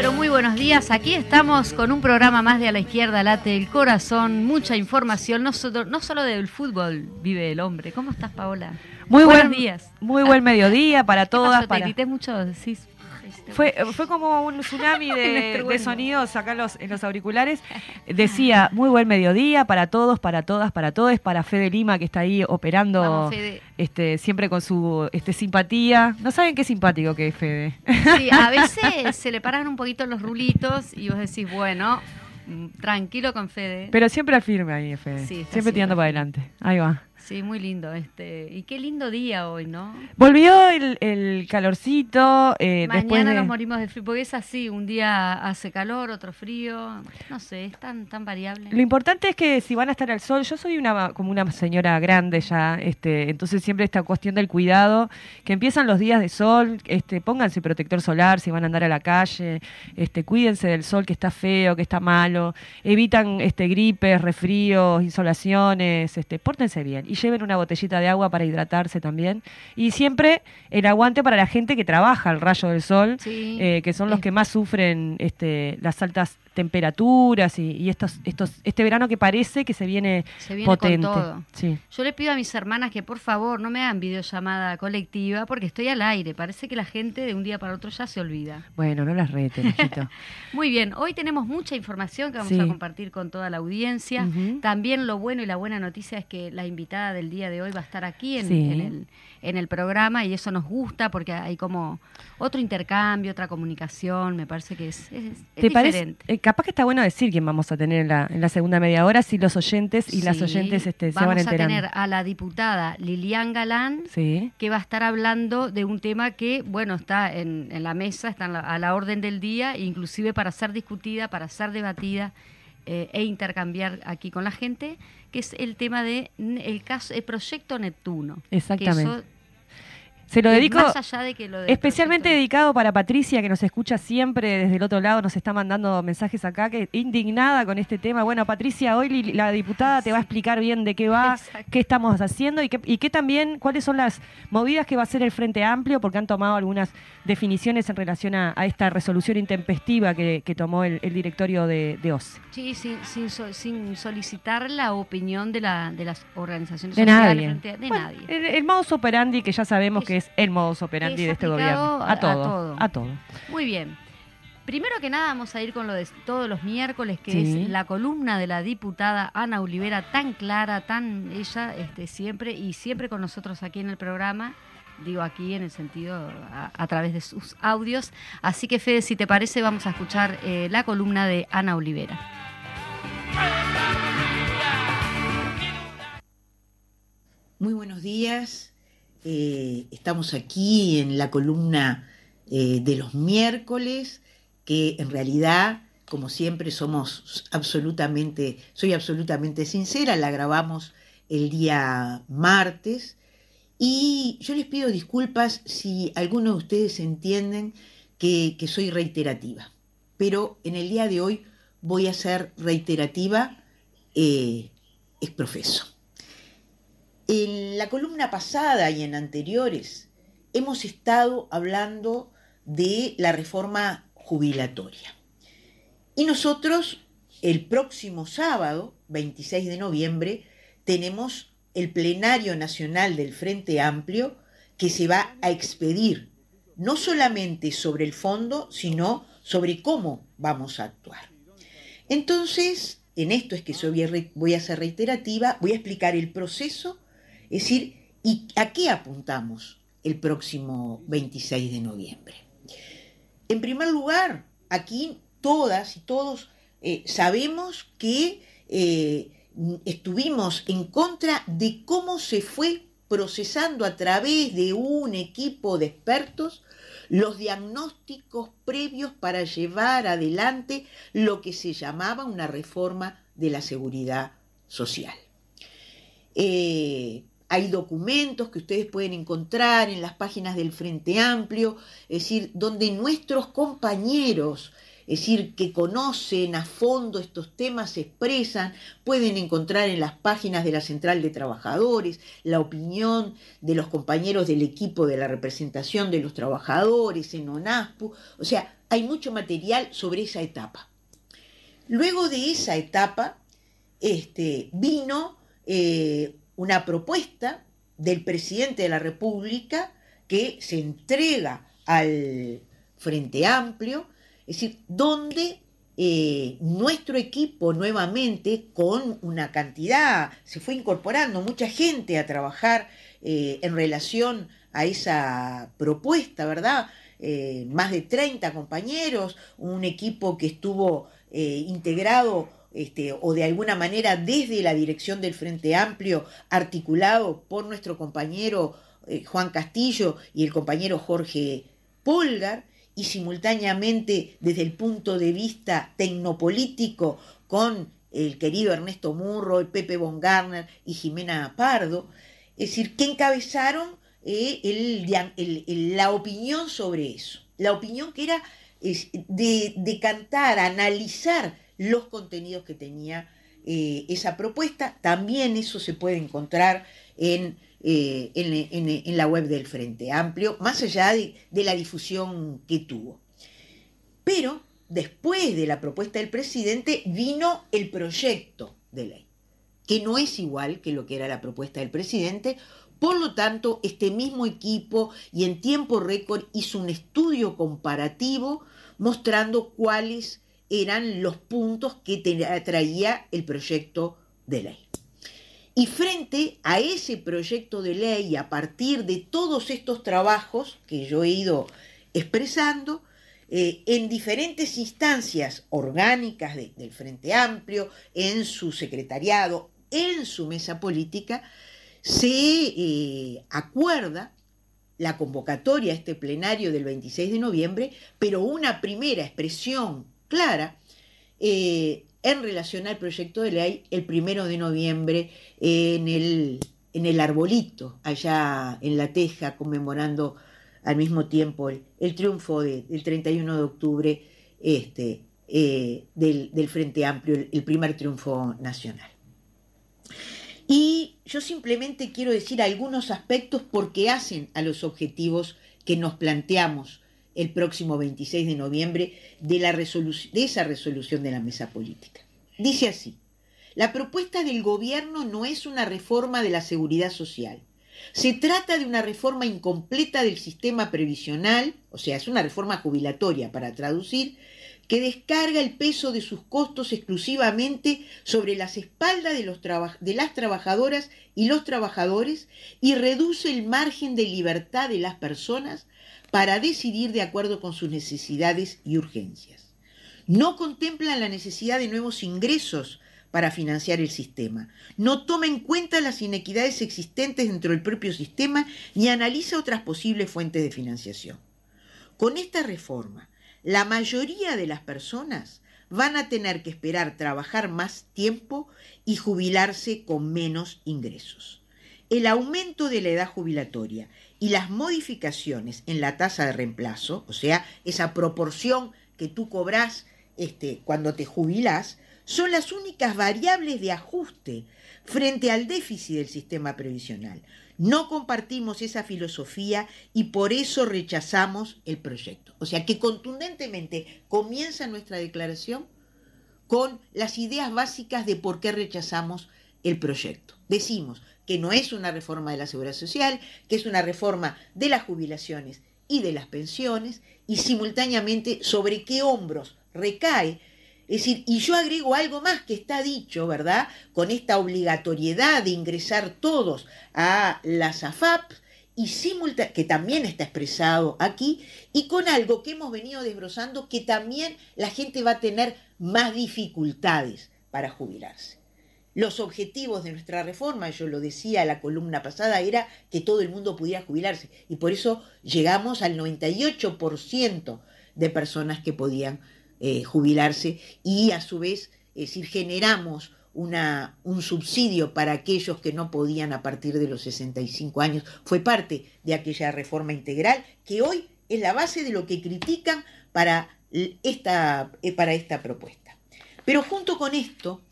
Pero muy buenos días. Aquí estamos con un programa más de A la Izquierda Late el Corazón. Mucha información, no solo, no solo del fútbol vive el hombre. ¿Cómo estás, Paola? Muy buenos buen, días. Muy buen mediodía para ¿Qué todas. pasó? Te para- mucho, decís. Fue, fue como un tsunami Un de, de sonidos acá en los, en los auriculares. Decía, muy buen mediodía para todos, para todas, para todos, para Fede Lima que está ahí operando Vamos, este, siempre con su este, simpatía. No saben qué simpático que es Fede. Sí, a veces se le paran un poquito los rulitos y vos decís, bueno, mm, tranquilo con Fede. Pero siempre al firme ahí, Fede. Sí, siempre tirando para adelante. Ahí va. Sí, muy lindo. este Y qué lindo día hoy, ¿no? Volvió el, el calorcito. eh, después Mañana de- nos morimos de frío, porque es así, un día hace calor, otro frío, no sé, es tan, tan variable. Lo importante es que si van a estar al sol, yo soy una como una señora grande ya, este, entonces siempre esta cuestión del cuidado, que empiezan los días de sol, este, pónganse protector solar si van a andar a la calle, este, cuídense del sol que está feo, que está malo, evitan este gripes, resfríos, insolaciones, este, pórtense bien y lleven una botellita de agua para hidratarse también y siempre el aguante para la gente que trabaja al rayo del sol, Sí. eh, que son los que más sufren este, las altas temperaturas y, y estos, estos, este verano que parece que se viene, Se viene potente. con todo. Sí. Yo le pido a mis hermanas que por favor no me hagan videollamada colectiva porque estoy al aire. Parece que la gente de un día para otro ya se olvida. Bueno, no las rete, mijito. Muy bien, hoy tenemos mucha información que vamos Sí. a compartir con toda la audiencia. También lo bueno y la buena noticia es que la invitada del día de hoy va a estar aquí en, Sí. en el, en el programa y eso nos gusta porque hay como otro intercambio, otra comunicación. Me parece que es, es, es ¿Te parece? diferente. eh, capaz que está bueno decir quién vamos a tener en la, en la segunda media hora, si los oyentes y las oyentes este, se vamos van a enterando. tener a la diputada Lilian Galán, Sí. que va a estar hablando de un tema que, bueno, está en, en la mesa, está la- a la orden del día, inclusive para ser discutida, para ser debatida eh, e intercambiar aquí con la gente, que es el tema de n- el caso, el proyecto Neptuno. Que Exactamente. eso Se lo es dedico más allá de que lo del especialmente dedicado para Patricia, que nos escucha siempre desde el otro lado, nos está mandando mensajes acá, que indignada con este tema. Bueno, Patricia, hoy la diputada te va a explicar bien de qué va, Exacto. qué estamos haciendo y qué, y qué también, cuáles son las movidas que va a hacer el Frente Amplio, porque han tomado algunas definiciones en relación a, a esta resolución intempestiva que, que tomó el, el directorio de, de OCE. Sí, sin, sin, so- sin solicitar la opinión de, la, de las organizaciones De sociales nadie. frente de Bueno, nadie. El, el modus operandi que ya sabemos que es el modus operandi de este gobierno. a- todo. todo. A todo. Muy bien. Primero que nada vamos a ir con lo de todos los miércoles, que Sí. es la columna de la diputada Ana Olivera, tan clara, tan ella este, siempre y siempre con nosotros aquí en el programa, digo aquí en el sentido a, a través de sus audios. Así que Fede, si te parece, vamos a escuchar eh, la columna de Ana Olivera. Muy buenos días. Eh, estamos aquí en la columna eh, de los miércoles, que en realidad, como siempre, somos absolutamente, soy absolutamente sincera, la grabamos el día martes. Y yo les pido disculpas si algunos de ustedes entienden que, que soy reiterativa. Pero en el día de hoy voy a ser reiterativa eh, es profeso. En la columna pasada y en anteriores hemos estado hablando de la reforma jubilatoria. Y nosotros el próximo sábado, 26 de noviembre, tenemos el plenario nacional del Frente Amplio que se va a expedir no solamente sobre el fondo, sino sobre cómo vamos a actuar. Entonces, en esto es que re- voy a ser reiterativa, voy a explicar el proceso, es decir, y a qué apuntamos el próximo 26 de noviembre. En primer lugar, aquí todas y todos eh, sabemos que eh, estuvimos en contra de cómo se fue procesando a través de un equipo de expertos los diagnósticos previos para llevar adelante lo que se llamaba una reforma de la seguridad social. Eh, hay documentos que ustedes pueden encontrar en las páginas del Frente Amplio, es decir, donde nuestros compañeros, es decir, que conocen a fondo estos temas, se expresan, pueden encontrar en las páginas de la Central de Trabajadores la opinión de los compañeros del equipo de la representación de los trabajadores en ONASPU, o sea, hay mucho material sobre esa etapa. Luego de esa etapa, este, vino eh, una propuesta del presidente de la República que se entrega al Frente Amplio, es decir, donde eh, nuestro equipo nuevamente, con una cantidad, se fue incorporando mucha gente a trabajar eh, en relación a esa propuesta, ¿verdad? Eh, más de 30 compañeros, un equipo que estuvo integrado este, o de alguna manera desde la dirección del Frente Amplio, articulado por nuestro compañero eh, Juan Castillo y el compañero Jorge Polgar, y simultáneamente desde el punto de vista tecnopolítico con el querido Ernesto Murro, el Pepe Von Garner y Jimena Pardo, es decir, que encabezaron eh, la opinión sobre eso, la opinión que era es, de, de cantar, analizar los contenidos que tenía eh, esa propuesta. También eso se puede encontrar en, eh, en, en, la web del Frente Amplio, más allá de, la difusión que tuvo. Pero después de la propuesta del presidente vino el proyecto de ley, que no es igual que lo que era la propuesta del presidente. Por lo tanto, este mismo equipo y en tiempo récord hizo un estudio comparativo mostrando cuáles eran los puntos que traía el proyecto de ley. Y frente a ese proyecto de ley, a partir de todos estos trabajos que yo he ido expresando, eh, en diferentes instancias orgánicas de, del Frente Amplio, en su secretariado, en su mesa política, se eh, acuerda la convocatoria a este plenario del 26 de noviembre, pero una primera expresión clara eh, en relación al proyecto de ley el primero de noviembre en el, en el arbolito, allá en La Teja, conmemorando al mismo tiempo el, triunfo de, del 31 de octubre este, eh, del, del, Frente Amplio, el primer triunfo nacional. Y yo simplemente quiero decir algunos aspectos porque hacen a los objetivos que nos planteamos el próximo 26 de noviembre de, esa resolución de la mesa política. Dice así, la propuesta del gobierno no es una reforma de la seguridad social. Se trata de una reforma incompleta del sistema previsional, o sea, es una reforma jubilatoria para traducir, que descarga el peso de sus costos exclusivamente sobre las espaldas de, las trabajadoras y los trabajadores y reduce el margen de libertad de las personas para decidir de acuerdo con sus necesidades y urgencias. No contempla la necesidad de nuevos ingresos para financiar el sistema. No toma en cuenta las inequidades existentes dentro del propio sistema ni analiza otras posibles fuentes de financiación. Con esta reforma, la mayoría de las personas van a tener que esperar trabajar más tiempo y jubilarse con menos ingresos. El aumento de la edad jubilatoria y las modificaciones en la tasa de reemplazo, o sea, esa proporción que tú cobras este, cuando te jubilas, son las únicas variables de ajuste frente al déficit del sistema previsional. No compartimos esa filosofía y por eso rechazamos el proyecto. O sea que contundentemente comienza nuestra declaración con las ideas básicas de por qué rechazamos el proyecto. Decimos que no es una reforma de la seguridad social, que es una reforma de las jubilaciones y de las pensiones, y simultáneamente sobre qué hombros recae Es decir, y yo agrego algo más que está dicho, ¿verdad? Con esta obligatoriedad de ingresar todos a las AFAP y simulta que también está expresado aquí, y con algo que hemos venido desbrozando, que también la gente va a tener más dificultades para jubilarse. Los objetivos de nuestra reforma, yo lo decía la columna pasada, era que todo el mundo pudiera jubilarse, y por eso llegamos al 98% de personas que podían eh, jubilarse y a su vez, es generamos una, un subsidio para aquellos que no podían a partir de los 65 años. Fue parte de aquella reforma integral que hoy es la base de lo que critican para esta, eh, para esta propuesta. Pero junto con esto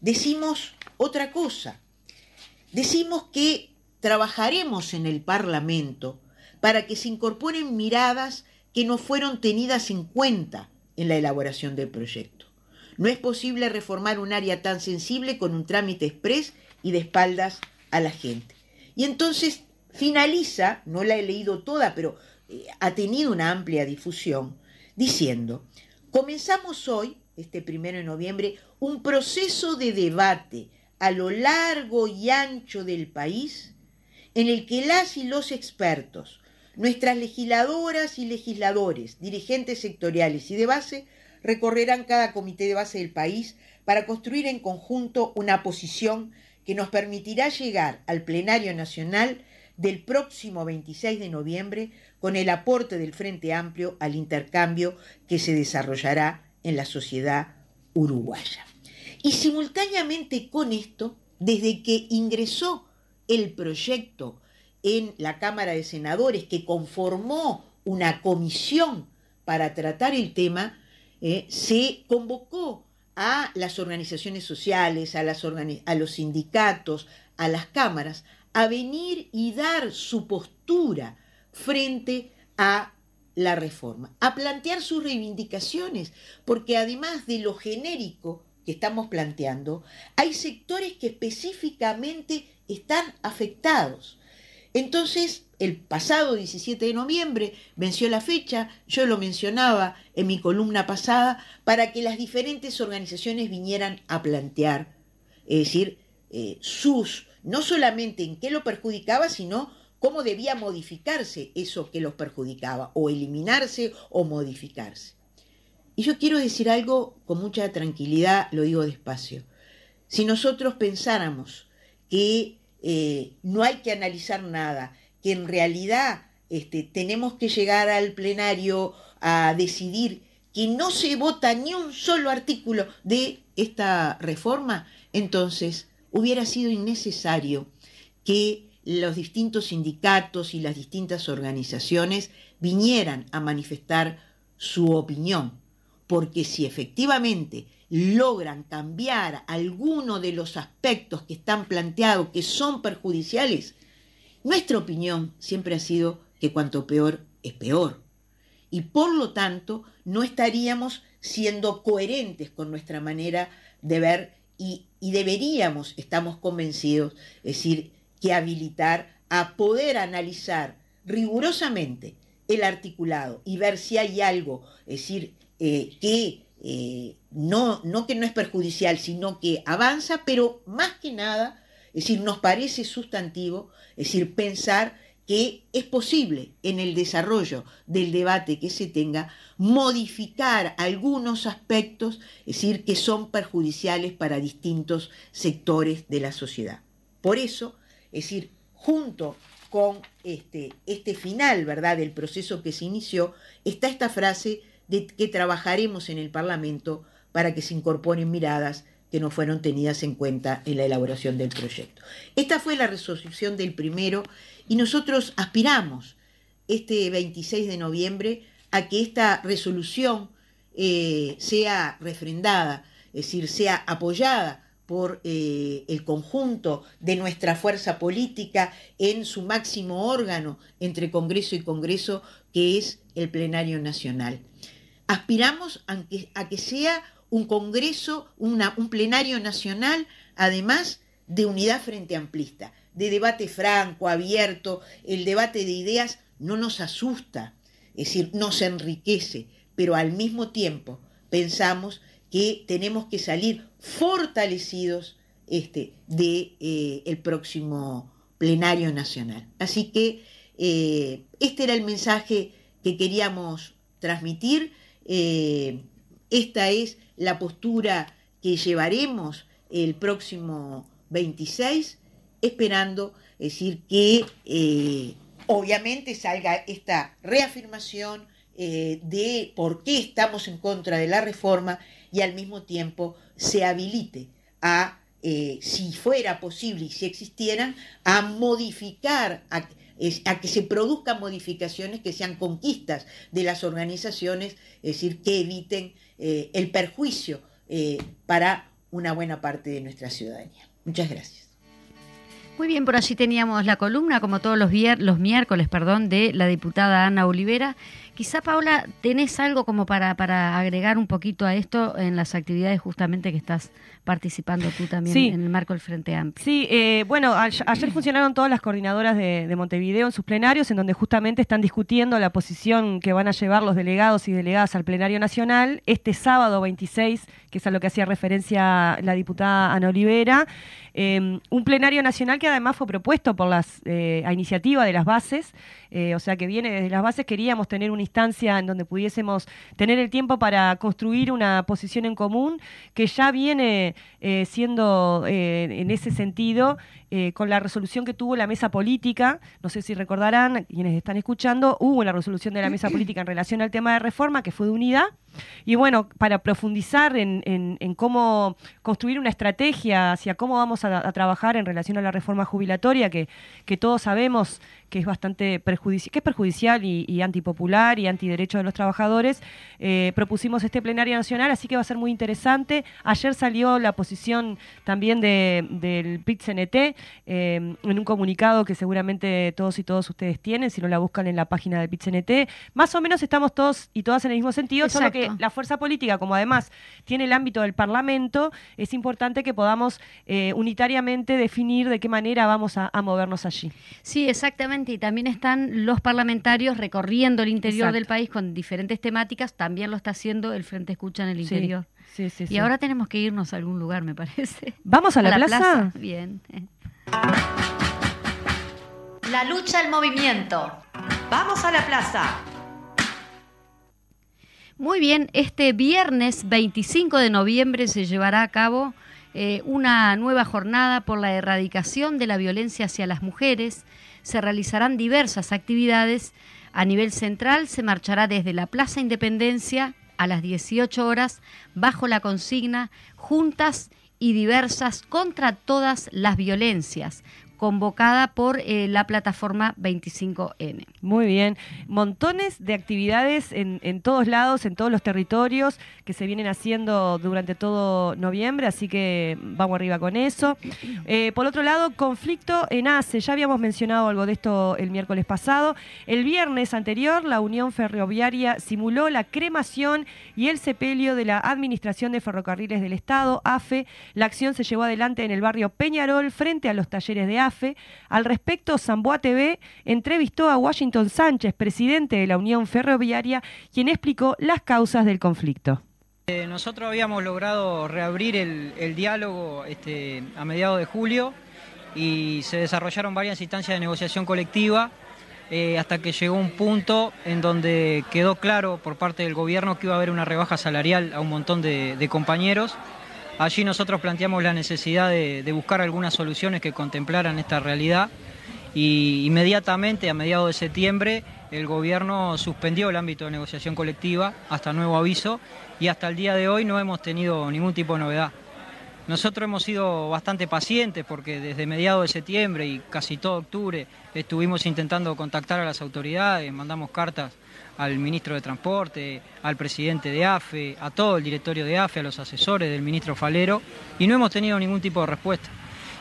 decimos otra cosa. Decimos que trabajaremos en el Parlamento para que se incorporen miradas que no fueron tenidas en cuenta en la elaboración del proyecto. No es posible reformar un área tan sensible con un trámite express y de espaldas a la gente. Y entonces finaliza, no la he leído toda, pero eh, ha tenido una amplia difusión, diciendo, comenzamos hoy, este primero de noviembre, un proceso de debate a lo largo y ancho del país en el que las y los expertos, Nuestras legisladoras y legisladores, dirigentes sectoriales y de base recorrerán cada comité de base del país para construir en conjunto una posición que nos permitirá llegar al plenario nacional del próximo 26 de noviembre con el aporte del Frente Amplio al intercambio que se desarrollará en la sociedad uruguaya. Y simultáneamente con esto, desde que ingresó el proyecto en la Cámara de Senadores que conformó una comisión para tratar el tema, eh, se convocó a las organizaciones sociales, a, las a los sindicatos, a las cámaras, a venir y dar su postura frente a la reforma, a plantear sus reivindicaciones, porque además de lo genérico que estamos planteando, hay sectores que específicamente están afectados. Entonces, el pasado 17 de noviembre venció la fecha, yo lo mencionaba en mi columna pasada, para que las diferentes organizaciones vinieran a plantear, es decir, eh, sus, no solamente en qué lo perjudicaba, sino cómo debía modificarse eso que los perjudicaba, o eliminarse o modificarse. Y yo quiero decir algo con mucha tranquilidad, lo digo despacio. Si nosotros pensáramos que eh, no hay que analizar nada, que en realidad este, tenemos que llegar al plenario a decidir que no se vota ni un solo artículo de esta reforma, entonces hubiera sido innecesario que los distintos sindicatos y las distintas organizaciones vinieran a manifestar su opinión, porque si efectivamente logran cambiar alguno de los aspectos que están planteados que son perjudiciales, nuestra opinión siempre ha sido que cuanto peor es peor. Y por lo tanto no estaríamos siendo coherentes con nuestra manera de ver y, deberíamos, estamos convencidos, decir, que habilitar a poder analizar rigurosamente el articulado y ver si hay algo, es decir, eh, que eh, no, no que no es perjudicial, sino que avanza, pero más que nada, es decir, nos parece sustantivo, es decir, pensar que es posible en el desarrollo del debate que se tenga modificar algunos aspectos, es decir, que son perjudiciales para distintos sectores de la sociedad. Por eso, es decir, junto con este, este final, ¿verdad?, del proceso que se inició, está esta frase de que trabajaremos en el Parlamento para que se incorporen miradas que no fueron tenidas en cuenta en la elaboración del proyecto. Esta fue la resolución del primero y nosotros aspiramos este 26 de noviembre a que esta resolución eh, sea refrendada, es decir, sea apoyada por eh, el conjunto de nuestra fuerza política en su máximo órgano entre Congreso y Congreso, que es el Plenario Nacional. Aspiramos a que, sea un Congreso, un plenario nacional, además de unidad frente amplista, de debate franco, abierto, el debate de ideas no nos asusta, es decir, nos enriquece, pero al mismo tiempo pensamos que tenemos que salir fortalecidos este, de eh, el próximo plenario nacional. Así que eh, este era el mensaje que queríamos transmitir. Eh, esta es la postura que llevaremos el próximo 26, esperando decir que obviamente salga esta reafirmación de por qué estamos en contra de la reforma y al mismo tiempo se habilite a eh, si fuera posible y si existieran, a modificar, a, que se produzcan modificaciones que sean conquistas de las organizaciones, es decir, que eviten eh, el perjuicio eh, para una buena parte de nuestra ciudadanía. Muchas gracias. Muy bien, por allí teníamos la columna, como todos los, los miércoles, perdón, de la diputada Ana Olivera. Quizá, Paula, tenés algo como para, para agregar un poquito a esto en las actividades justamente que estás participando tú también en el marco del Frente Amplio. Sí, eh, bueno, ayer funcionaron todas las coordinadoras de, Montevideo en sus plenarios, en donde justamente están discutiendo la posición que van a llevar los delegados y delegadas al plenario nacional este sábado 26, que es a lo que hacía referencia la diputada Ana Olivera. Em, un plenario nacional que además fue propuesto por las eh, a iniciativa de las bases, eh, o sea que viene desde las bases, queríamos tener una instancia en donde pudiésemos tener el tiempo para construir una posición en común que ya viene siendo en ese sentido con la resolución que tuvo la mesa política, no sé si recordarán, quienes están escuchando, hubo una resolución de la mesa política en relación al tema de reforma que fue de unidad. Y bueno, para profundizar en, cómo construir una estrategia hacia cómo vamos a, trabajar en relación a la reforma jubilatoria, que, que todos sabemos que es bastante perjudicial, que es perjudicial y, antipopular y antiderecho de los trabajadores, eh, propusimos este plenario nacional, así que va a ser muy interesante. Ayer salió la posición también de, del PIT-CNT eh, en un comunicado que seguramente todos y todos ustedes tienen, si no la buscan en la página del PIT-CNT. Más o menos estamos todos y todas en el mismo sentido, solo que la fuerza política, como además tiene el ámbito del Parlamento, es importante que podamos eh, unitariamente definir de qué manera vamos a movernos allí. Sí, exactamente y también están los parlamentarios recorriendo el interior del país con diferentes temáticas, también lo está haciendo el Frente Escucha en el interior. Sí, sí, y ahora tenemos que irnos a algún lugar, me parece. ¿Vamos a la, plaza? Bien. La lucha al movimiento. Vamos a la plaza. Muy bien, este viernes 25 de noviembre se llevará a cabo eh, una nueva jornada por la erradicación de la violencia hacia las mujeres se realizarán diversas actividades. A nivel central se marchará desde la Plaza Independencia a las 18 horas bajo la consigna Juntas y diversas contra todas las violencias, convocada por eh, la plataforma 25N. Muy bien, montones de actividades en, todos lados, en todos los territorios que se vienen haciendo durante todo noviembre, así que vamos arriba con eso. Eh, por otro lado, conflicto en ACE, ya habíamos mencionado algo de esto el miércoles pasado. El viernes anterior, la Unión Ferroviaria simuló la cremación y el sepelio de la Administración de Ferrocarriles del Estado, AFE. La acción se llevó adelante en el barrio Peñarol, frente a los talleres de AFE al respecto, Zamboa TV entrevistó a Washington Sánchez, presidente de la Unión Ferroviaria, quien explicó las causas del conflicto. Eh, nosotros habíamos logrado reabrir el, diálogo este, a mediados de julio y se desarrollaron varias instancias de negociación colectiva eh, hasta que llegó un punto en donde quedó claro por parte del gobierno que iba a haber una rebaja salarial a un montón de compañeros Allí nosotros planteamos la necesidad de, buscar algunas soluciones que contemplaran esta realidad y inmediatamente a mediados de septiembre el gobierno suspendió el ámbito de negociación colectiva hasta nuevo aviso y hasta el día de hoy no hemos tenido ningún tipo de novedad. Nosotros hemos sido bastante pacientes porque desde mediados de septiembre y casi todo octubre estuvimos intentando contactar a las autoridades, mandamos cartas al ministro de Transporte, al presidente de AFE, a todo el directorio de AFE, a los asesores del ministro Falero, y no hemos tenido ningún tipo de respuesta.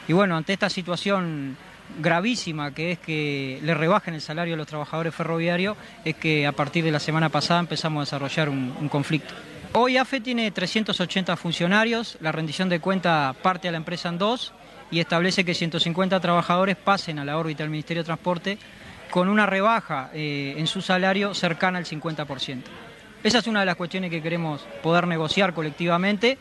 Y bueno, ante esta situación gravísima que es que le rebajen el salario a los trabajadores ferroviarios, es que a partir de la semana pasada empezamos a desarrollar un, conflicto. Hoy AFE tiene 380 funcionarios, la rendición de cuenta parte a la empresa en dos y establece que 150 trabajadores pasen a la órbita del Ministerio de Transporte con una rebaja eh, en su salario cercana al 50%. Esa es una de las cuestiones que queremos poder negociar colectivamente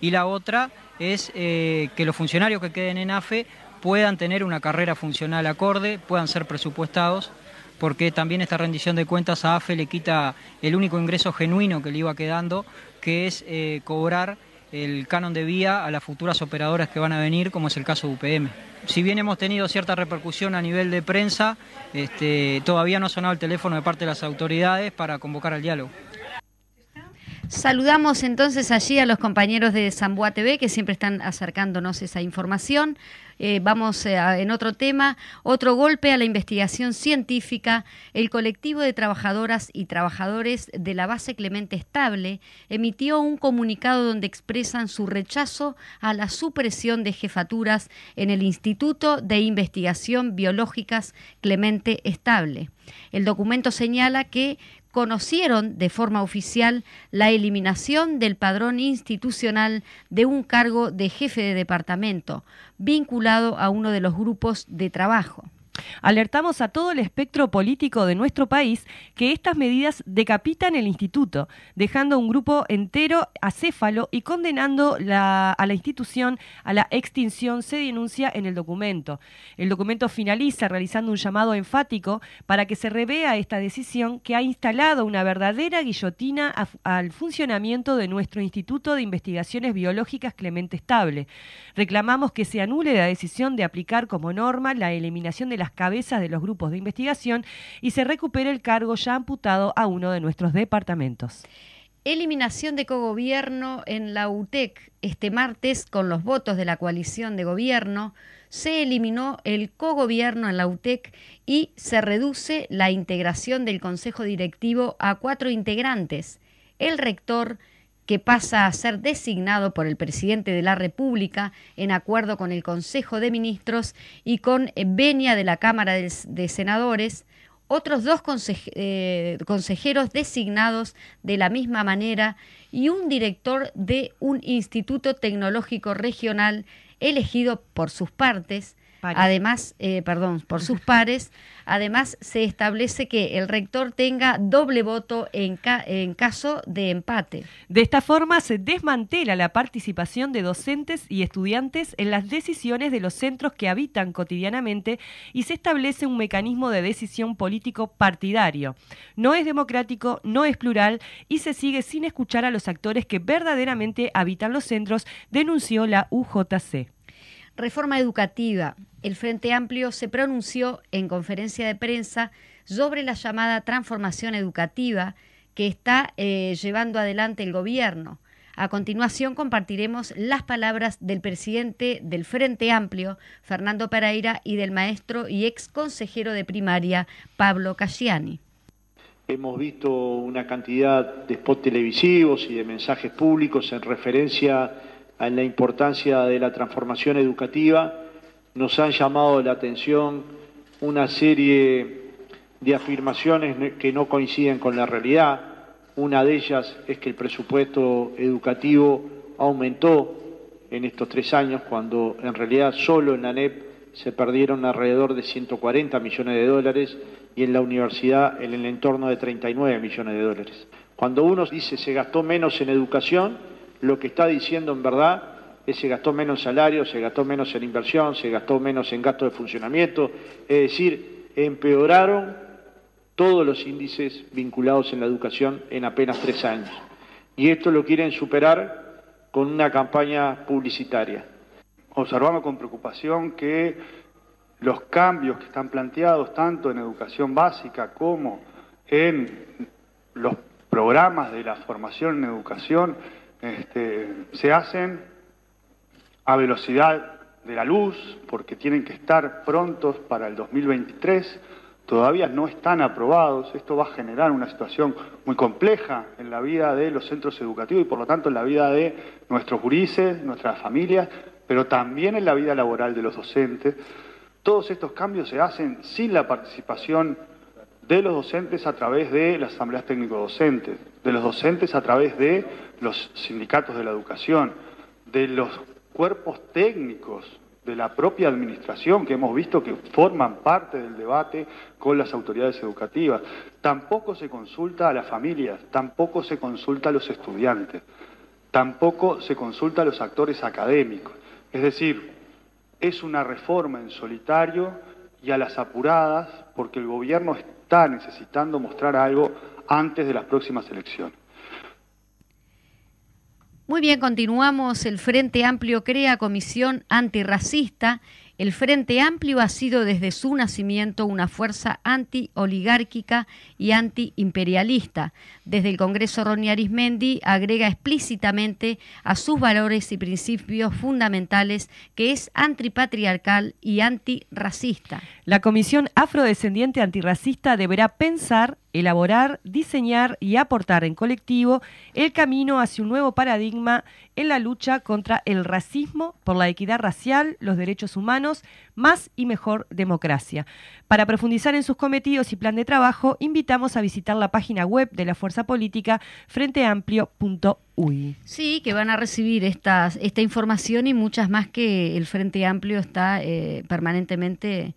y la otra es eh, que los funcionarios que queden en AFE puedan tener una carrera funcional acorde, puedan ser presupuestados, porque también esta rendición de cuentas a AFE le quita el único ingreso genuino que le iba quedando, que es eh, cobrar el canon de vía a las futuras operadoras que van a venir, como es el caso de UPM. Si bien hemos tenido cierta repercusión a nivel de prensa, este, todavía no ha sonado el teléfono de parte de las autoridades para convocar al diálogo. Saludamos entonces allí a los compañeros de Zamboa TV que siempre están acercándonos esa información. Eh, vamos eh, en otro tema, otro golpe a la investigación científica. El colectivo de trabajadoras y trabajadores de la base Clemente Estable emitió un comunicado donde expresan su rechazo a la supresión de jefaturas en el Instituto de Investigación Biológicas Clemente Estable. El documento señala que conocieron de forma oficial la eliminación del padrón institucional de un cargo de jefe de departamento, vinculado a uno de los grupos de trabajo. Alertamos a todo el espectro político de nuestro país que estas medidas decapitan el instituto, dejando un grupo entero acéfalo y condenando a la institución a la extinción, se denuncia en el documento. El documento finaliza realizando un llamado enfático para que se revea esta decisión que ha instalado una verdadera guillotina al funcionamiento de nuestro Instituto de Investigaciones Biológicas Clemente Estable. Reclamamos que se anule la decisión de aplicar como norma la eliminación de las cabezas de los grupos de investigación y se recupere el cargo ya amputado a uno de nuestros departamentos. Eliminación de cogobierno en la UTEC. Este martes, con los votos de la coalición de gobierno, se eliminó el cogobierno en la UTEC y se reduce la integración del Consejo Directivo a cuatro integrantes. El rector, que pasa a ser designado por el presidente de la República en acuerdo con el Consejo de Ministros y con venia de la Cámara de, Senadores, otros dos eh, consejeros designados de la misma manera y un director de un instituto tecnológico regional elegido por sus partes, Además, eh, perdón, por sus pares, además se establece que el rector tenga doble voto en, en caso de empate. De esta forma se desmantela la participación de docentes y estudiantes en las decisiones de los centros que habitan cotidianamente y se establece un mecanismo de decisión político partidario. No es democrático, no es plural y se sigue sin escuchar a los actores que verdaderamente habitan los centros, denunció la UJC. Reforma educativa. El Frente Amplio se pronunció en conferencia de prensa sobre la llamada transformación educativa que está eh, llevando adelante el gobierno. A continuación compartiremos las palabras del presidente del Frente Amplio, Fernando Pereira, y del maestro y ex consejero de primaria, Pablo Casciani. Hemos visto una cantidad de spots televisivos y de mensajes públicos en referencia en la importancia de la transformación educativa, nos han llamado la atención una serie de afirmaciones que no coinciden con la realidad. Una de ellas es que el presupuesto educativo aumentó en estos tres años, cuando en realidad solo en la NEP se perdieron alrededor de 140 millones de dólares y en la universidad en el entorno de 39 millones de dólares. Cuando uno dice se gastó menos en educación, lo que está diciendo en verdad es se gastó menos en salario, se gastó menos en inversión, se gastó menos en gasto de funcionamiento, es decir, empeoraron todos los índices vinculados en la educación en apenas tres años. Y esto lo quieren superar con una campaña publicitaria. Observamos con preocupación que los cambios que están planteados tanto en educación básica como en los programas de la formación en educación este, se hacen a velocidad de la luz, porque tienen que estar prontos para el 2023, todavía no están aprobados, esto va a generar una situación muy compleja en la vida de los centros educativos y por lo tanto en la vida de nuestros gurises, nuestras familias, pero también en la vida laboral de los docentes. Todos estos cambios se hacen sin la participación de los docentes a través de las asambleas técnico-docentes, de los docentes a través de los sindicatos de la educación, de los cuerpos técnicos de la propia administración que hemos visto que forman parte del debate con las autoridades educativas. Tampoco se consulta a las familias, tampoco se consulta a los estudiantes, tampoco se consulta a los actores académicos. Es decir, es una reforma en solitario y a las apuradas porque el gobierno está necesitando mostrar algo antes de las próximas elecciones. Muy bien, continuamos. El Frente Amplio crea comisión antirracista. El Frente Amplio ha sido desde su nacimiento una fuerza anti-oligárquica y anti-imperialista. Desde el Congreso Ronnie Arismendi agrega explícitamente a sus valores y principios fundamentales que es antipatriarcal y antirracista. La Comisión Afrodescendiente Antirracista deberá pensar, elaborar, diseñar y aportar en colectivo el camino hacia un nuevo paradigma en la lucha contra el racismo, por la equidad racial, los derechos humanos, más y mejor democracia. Para profundizar en sus cometidos y plan de trabajo, invitamos a visitar la página web de la Fuerza Política frenteamplio.uy. Sí, que van a recibir esta información y muchas más que el Frente Amplio está eh, permanentemente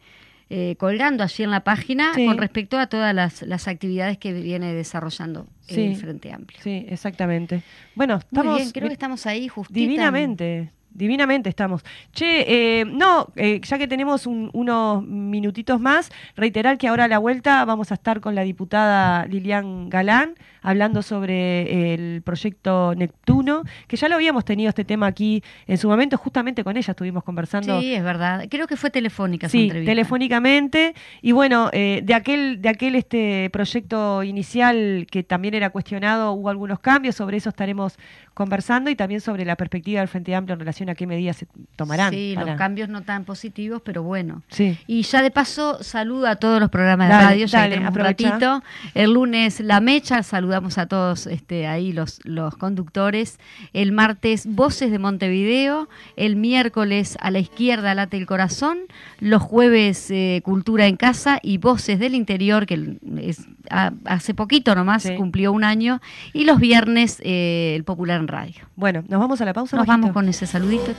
eh, colgando allí en la página Sí. con respecto a todas las, las actividades que viene desarrollando Sí. el Frente Amplio. Sí, exactamente. Bueno, Muy estamos bien, creo que estamos ahí justita. divinamente. Divinamente estamos. Che, eh, no, eh, ya que tenemos un- unos minutitos más, reiterar que ahora a la vuelta vamos a estar con la diputada Lilian Galán hablando sobre el proyecto Neptuno, que ya lo habíamos tenido este tema aquí en su momento, justamente con ella estuvimos conversando. Sí, es verdad. Creo que fue telefónica su Sí, entrevista. telefónicamente. Y bueno, eh, de aquel, de aquel este proyecto inicial que también era cuestionado, hubo algunos cambios, sobre eso estaremos conversando y también sobre la perspectiva del Frente Amplio en relación a qué medidas se tomarán. Sí, para- los cambios no tan positivos, pero bueno. Sí. Y ya de paso, saludo a todos los programas de Dale, radio, ya dale, un ratito. El lunes La Mecha, saludamos a todos este, ahí los, los conductores. El martes Voces de Montevideo. El miércoles A la Izquierda Late el Corazón. Los jueves eh, Cultura en Casa y Voces del Interior, que es, a- hace poquito nomás Sí. cumplió un año. Y los viernes eh, El Popular en Radio. Bueno, nos vamos a la pausa. Nos vamos con ese saludito.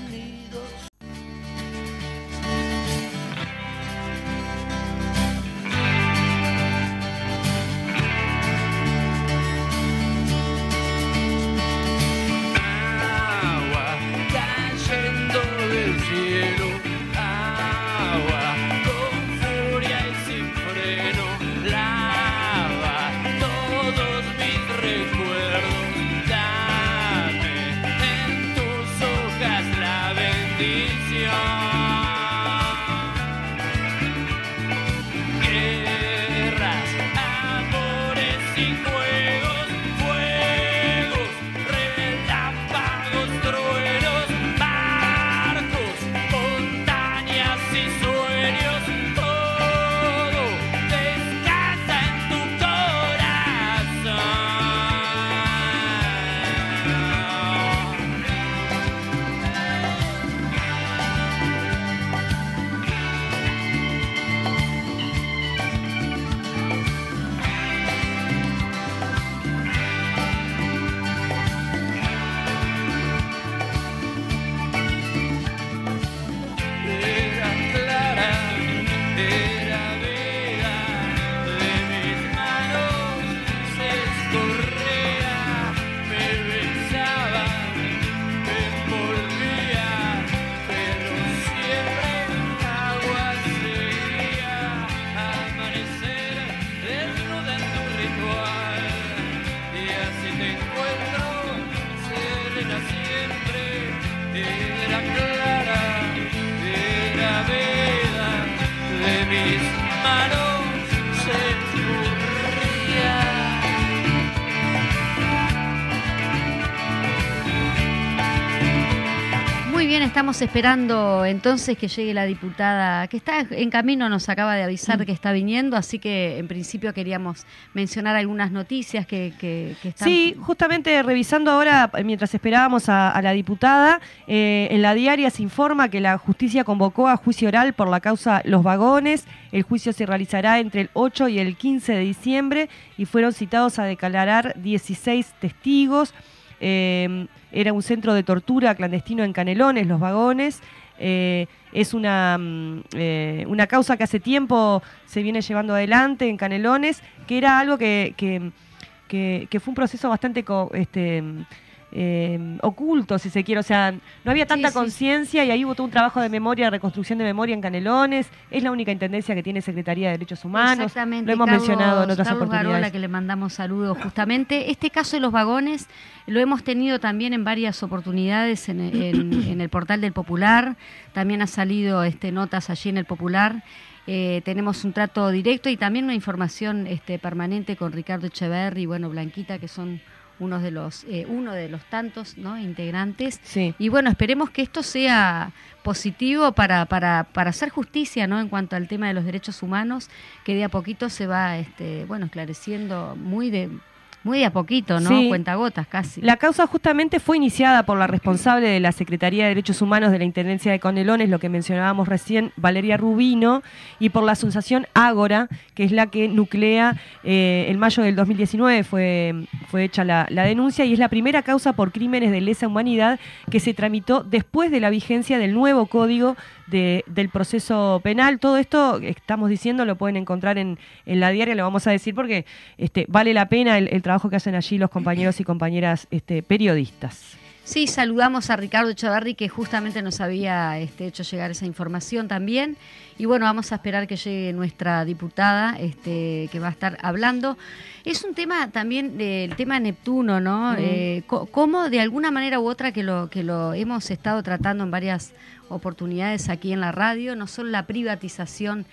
Estamos esperando entonces que llegue la diputada que está en camino, nos acaba de avisar que está viniendo, así que en principio queríamos mencionar algunas noticias que, que- están... Sí, justamente revisando ahora, mientras esperábamos a, a la diputada, eh, en la diaria se informa que la justicia convocó a juicio oral por la causa Los Vagones. El juicio se realizará entre el 8 y el 15 de diciembre y fueron citados a declarar 16 testigos. eh, era un centro de tortura clandestino en Canelones, los vagones. Eh, es una, mm, eh, una causa que hace tiempo se viene llevando adelante en Canelones, que era algo que, que, fue un proceso bastante este, eh, oculto, si se quiere. O sea, no había tanta Sí, sí. conciencia y ahí hubo todo un trabajo de memoria, reconstrucción de memoria en Canelones. Es la única intendencia que tiene Secretaría de Derechos Humanos. Exactamente. Lo hemos Carlos- mencionado en otras Carlos oportunidades. Garola, que le mandamos saludos justamente. Este caso de los vagones lo hemos tenido también en varias oportunidades en, en- en el portal del Popular. También ha salido este, notas allí en el Popular. Eh, tenemos un trato directo y también una información este, permanente con Ricardo Echeverri y bueno, Blanquita, que son unos de los, eh, uno de los tantos ¿no? integrantes. Sí. Y bueno, esperemos que esto sea positivo para, para, para hacer justicia ¿no? en cuanto al tema de los derechos humanos, que de a poquito se va este, bueno, esclareciendo muy de, muy de a poquito, ¿no? Sí. Cuentagotas casi. La causa justamente fue iniciada por la responsable de la Secretaría de Derechos Humanos de la Intendencia de Conelones, lo que mencionábamos recién, Valeria Rubino, y por la asociación Ágora, que es la que nuclea, eh, en mayo del 2019 fue, fue hecha la, la denuncia y es la primera causa por crímenes de lesa humanidad que se tramitó después de la vigencia del nuevo código de- del proceso penal. Todo esto estamos diciendo lo pueden encontrar en, en la diaria, lo vamos a decir porque este, vale la pena el, trabajo que hacen allí los compañeros y compañeras este, periodistas. Sí, saludamos a Ricardo Echeverri que justamente nos había este, hecho llegar esa información también. Y bueno, vamos a esperar que llegue nuestra diputada este, que va a estar hablando. Es un tema también del tema Neptuno, ¿no? Mm. Eh, cómo de alguna manera u otra que lo, que lo hemos estado tratando en varias oportunidades aquí en la radio, no solo la privatización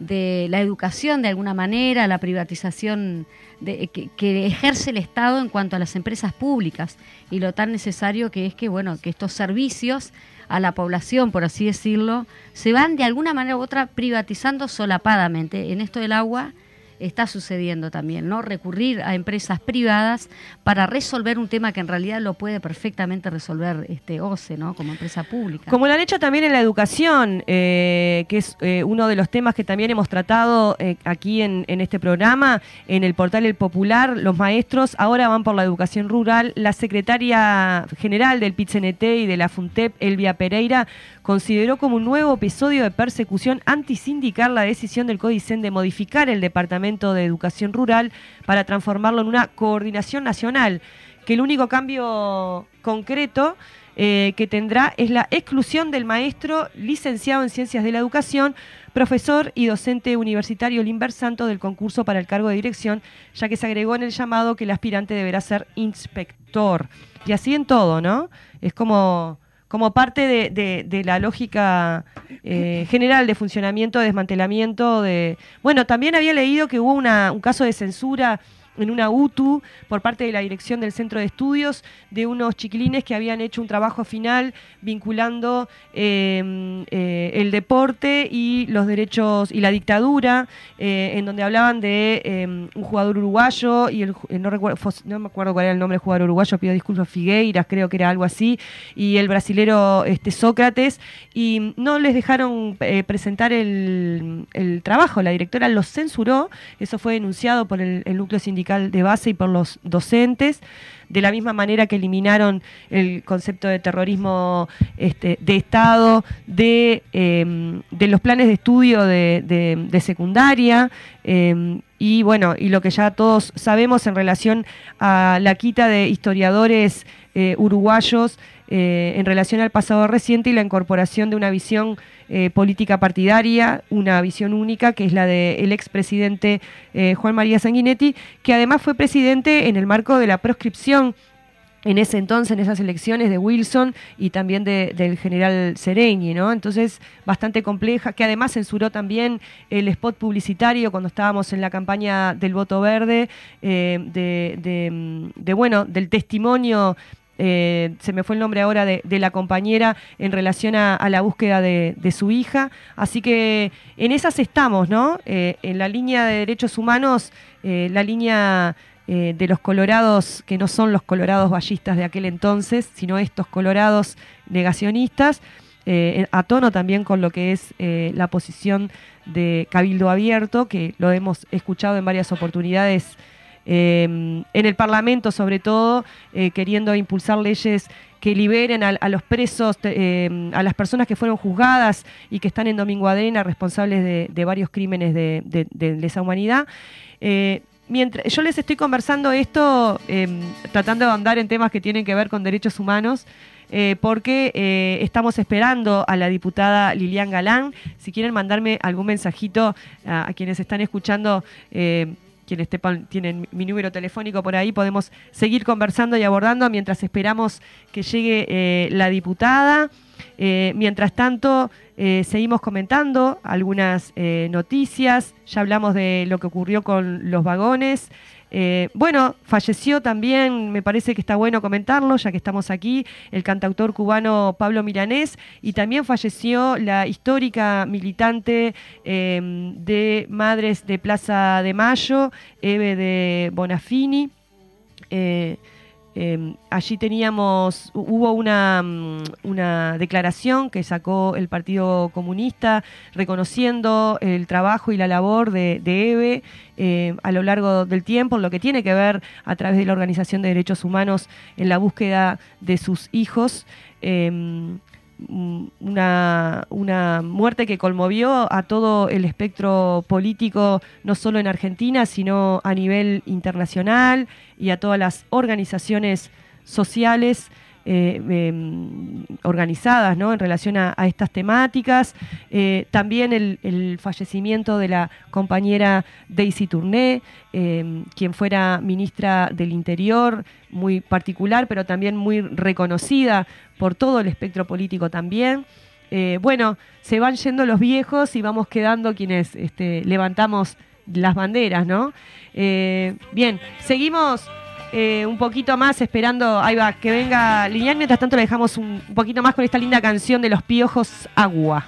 de la educación de alguna manera, la privatización de- que, que ejerce el Estado en cuanto a las empresas públicas y lo tan necesario que es que bueno que estos servicios a la población, por así decirlo, se van de alguna manera u otra privatizando solapadamente. En esto del agua está sucediendo también, ¿no? Recurrir a empresas privadas para resolver un tema que en realidad lo puede perfectamente resolver este OCE, ¿no? Como empresa pública. Como lo han hecho también en la educación, eh, que es eh, uno de los temas que también hemos tratado eh, aquí en, este programa, en el portal El Popular, los maestros ahora van por la educación rural. La secretaria general del PITCNT y de la FUNTEP, Elvia Pereira, consideró como un nuevo episodio de persecución antisindical la decisión del CODICEN de modificar el Departamento de Educación Rural para transformarlo en una coordinación nacional, que el único cambio concreto eh, que tendrá es la exclusión del maestro licenciado en Ciencias de la Educación, profesor y docente universitario Limber Santo del concurso para el cargo de dirección, ya que se agregó en el llamado que el aspirante deberá ser inspector. Y así en todo, ¿no? Es como, como parte de, de- la lógica eh, general de funcionamiento, de desmantelamiento, de... Bueno, también había leído que hubo una- un caso de censura en una UTU por parte de la dirección del centro de estudios de unos chiquilines que habían hecho un trabajo final vinculando eh, eh, el deporte y los derechos y la dictadura, eh, en donde hablaban de eh, un jugador uruguayo y eh, no, me acuerdo cuál era el nombre del jugador uruguayo, pido disculpas, Figueiras, creo que era algo así, y el brasilero este, Sócrates, y no les dejaron presentar el, el trabajo, la directora los censuró, eso fue denunciado por el, el núcleo sindical de base y por los docentes, de la misma manera que eliminaron el concepto de terrorismo este, de Estado, de, eh, de los planes de estudio de, de- secundaria, eh, y bueno, y lo que ya todos sabemos en relación a la quita de historiadores eh, uruguayos eh, en relación al pasado reciente y la incorporación de una visión eh, política partidaria, una visión única, que es la del expresidente eh, Juan María Sanguinetti, que además fue presidente en el marco de la proscripción en ese entonces, en esas elecciones de Wilson y también de- del general Sereñi, ¿no? Entonces, bastante compleja, que además censuró también el spot publicitario cuando estábamos en la campaña del voto verde, eh, de, de, mm, de, bueno, del testimonio eh, se me fue el nombre ahora de, la compañera en relación a, la búsqueda de, su hija. Así que en esas estamos, ¿no? Eh, en la línea de derechos humanos, eh, la línea de los colorados, que no son los colorados ballistas de aquel entonces, sino estos colorados negacionistas, a tono también con lo que es la posición de Cabildo Abierto, que lo hemos escuchado en varias oportunidades eh, en el Parlamento sobre todo, eh, queriendo impulsar leyes que liberen a, los presos, eh, a las personas que fueron juzgadas y que están en Domingo Adena responsables de, varios crímenes de, de- lesa humanidad. Eh, mientras, yo les estoy conversando esto, eh, tratando de ahondar en temas que tienen que ver con derechos humanos, eh, porque estamos esperando a la diputada Lilian Galán. Si quieren mandarme algún mensajito a, quienes están escuchando, quienes tienen mi número telefónico por ahí, podemos seguir conversando y abordando mientras esperamos que llegue eh, la diputada. Eh, mientras tanto, eh, seguimos comentando algunas noticias. Ya hablamos de lo que ocurrió con los vagones. Eh, bueno, falleció también, me parece que está bueno comentarlo, ya que estamos aquí, el cantautor cubano Pablo Milanés, y también falleció la histórica militante eh, de Madres de Plaza de Mayo, Eve de Bonafini. Eh, eh, allí teníamos, hu- hubo una, mm, una declaración que sacó el Partido Comunista reconociendo el trabajo y la labor de, de Eve eh, a lo largo del tiempo, lo que tiene que ver a través de la Organización de Derechos Humanos en la búsqueda de sus hijos. Mm, una, una muerte que conmovió a todo el espectro político, no solo en Argentina, sino a nivel internacional y a todas las organizaciones sociales eh, em, organizadas en relación a, estas temáticas. Eh, también el, fallecimiento de la compañera Daisy Tourné, eh, quien fuera ministra del Interior, muy particular, pero también muy reconocida por todo el espectro político también. Eh, bueno, se van yendo los viejos y vamos quedando quienes este, levantamos las banderas, ¿no? Bien, seguimos eh, un poquito más esperando, ahí va, que venga Lilian, mientras tanto le dejamos un, un poquito más con esta linda canción de los piojos Agua.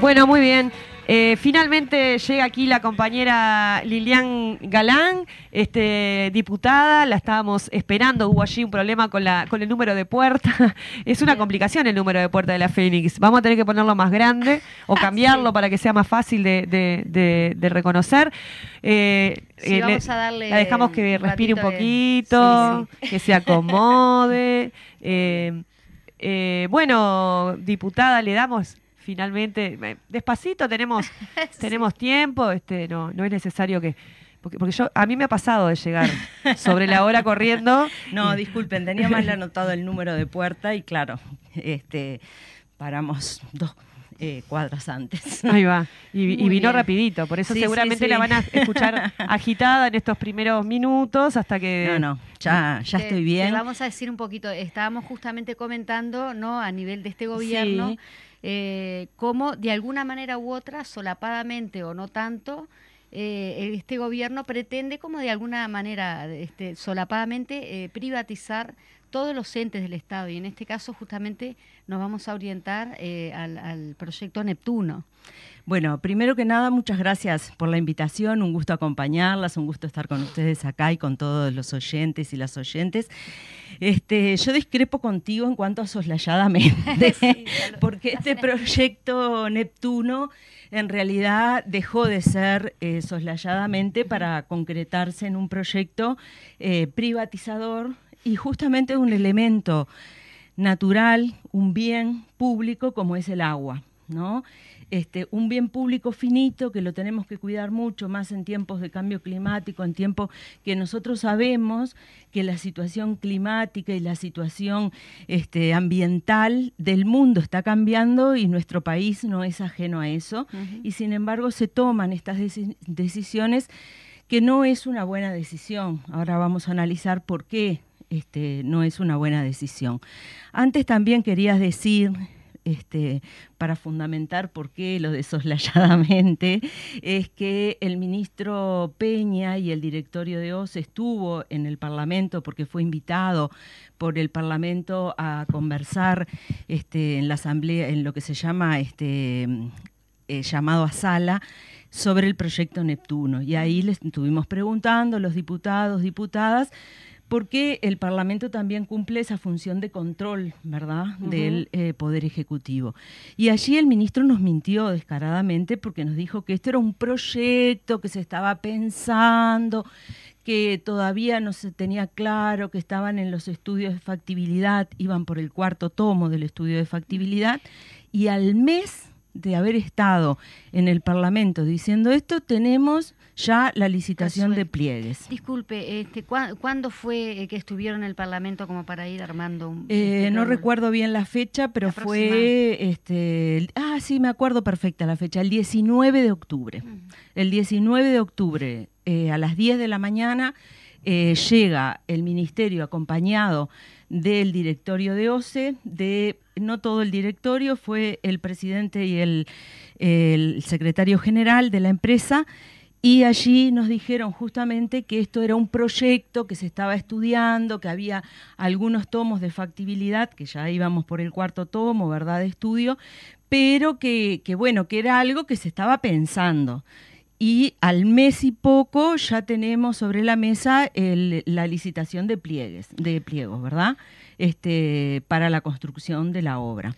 Bueno, muy bien. Eh, finalmente llega aquí la compañera Lilian Galán, este, diputada, la estábamos esperando, hubo allí un problema con, la, con el número de puerta, es una complicación el número de puerta de la Fénix, vamos a tener que ponerlo más grande o cambiarlo para que sea más fácil de, de- de- de reconocer. Eh, Sí, eh, vamos a darle la dejamos que un respire un poquito, Sí, que se acomode. eh, bueno, diputada, le damos finalmente, eh, despacito tenemos, tenemos tiempo, este, no, no es necesario que, porque, porque yo, a mí me ha pasado de llegar sobre la hora corriendo. No, disculpen, tenía mal anotado el número de puerta y claro, este, paramos dos eh, cuadras antes. Ahí va. Y, vino bien. rapidito, por eso Sí, seguramente sí, sí. la van a escuchar agitada en estos primeros minutos hasta que... No, no, ya, ya Te- estoy te bien. vamos a decir un poquito, estábamos justamente comentando, ¿no? A nivel de este gobierno, Sí. Eh, cómo de alguna manera u otra, solapadamente o no tanto, eh, este gobierno pretende como de alguna manera, este, solapadamente, eh, privatizar todos los entes del Estado y en este caso justamente nos vamos a orientar eh, al, al proyecto Neptuno. Bueno, primero que nada, muchas gracias por la invitación, un gusto acompañarlas, un gusto estar con ustedes acá y con todos los oyentes y las oyentes. Este, yo discrepo contigo en cuanto a soslayadamente, porque este proyecto Neptuno en realidad dejó de ser eh, soslayadamente para concretarse en un proyecto eh, privatizador y justamente un elemento natural, un bien público como es el agua, ¿no? Este, un bien público finito que lo tenemos que cuidar mucho más en tiempos de cambio climático, en tiempos que nosotros sabemos que la situación climática y la situación este, ambiental del mundo está cambiando y nuestro país no es ajeno a eso. Y sin embargo se toman estas deci- decisiones que no es una buena decisión. Ahora vamos a analizar por qué este, no es una buena decisión. Antes también querías decir, este, para fundamentar por qué lo desoslayadamente, es que el ministro Peña y el directorio de OS estuvo en el Parlamento porque fue invitado por el Parlamento a conversar este, en la asamblea, en lo que se llama este, eh, llamado a sala sobre el proyecto Neptuno. Y ahí les estuvimos preguntando, los diputados, diputadas, porque el Parlamento también cumple esa función de control, ¿verdad?, del eh, Poder Ejecutivo. Y allí el ministro nos mintió descaradamente porque nos dijo que esto era un proyecto que se estaba pensando, que todavía no se tenía claro, que estaban en los estudios de factibilidad, iban por el cuarto tomo del estudio de factibilidad, y al mes de haber estado en el Parlamento diciendo esto, tenemos ya la licitación de pliegues. Disculpe, este, ¿cuándo fue eh, que estuvieron en el Parlamento como para ir armando un... Eh, este no recuerdo bien la fecha, pero fue... Este, ah, sí, me acuerdo perfecta la fecha, el 19 de octubre. El 19 de octubre, eh, a las 10 de la mañana, llega el Ministerio acompañado del directorio de OCE, de no todo el directorio, fue el presidente y el, secretario general de la empresa, y allí nos dijeron justamente que esto era un proyecto que se estaba estudiando, que había algunos tomos de factibilidad, que ya íbamos por el cuarto tomo, ¿verdad?, de estudio, pero que, que bueno, que era algo que se estaba pensando y al mes y poco ya tenemos sobre la mesa la licitación de pliegues, de pliegos, ¿verdad? Este, para la construcción de la obra.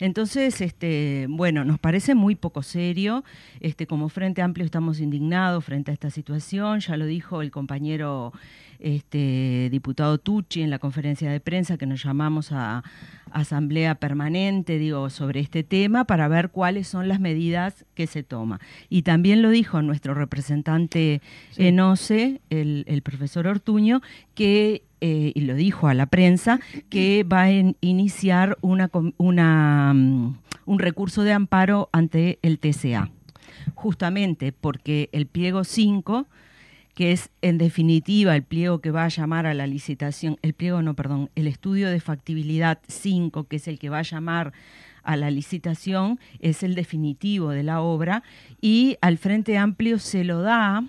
Entonces, este, bueno, nos parece muy poco serio. Este, como Frente Amplio estamos indignados frente a esta situación. Ya lo dijo el compañero este, diputado Tucci en la conferencia de prensa que nos llamamos a, asamblea permanente, digo, sobre este tema para ver cuáles son las medidas que se toman. Y también lo dijo nuestro representante en OCE, el, profesor Ortuño, que eh, y lo dijo a la prensa, que va a iniciar mm, un recurso de amparo ante el TCA, justamente porque el pliego 5 que es en definitiva el pliego que va a llamar a la licitación, el pliego no, perdón, el estudio de factibilidad 5, que es el que va a llamar a la licitación, es el definitivo de la obra y al Frente Amplio se lo da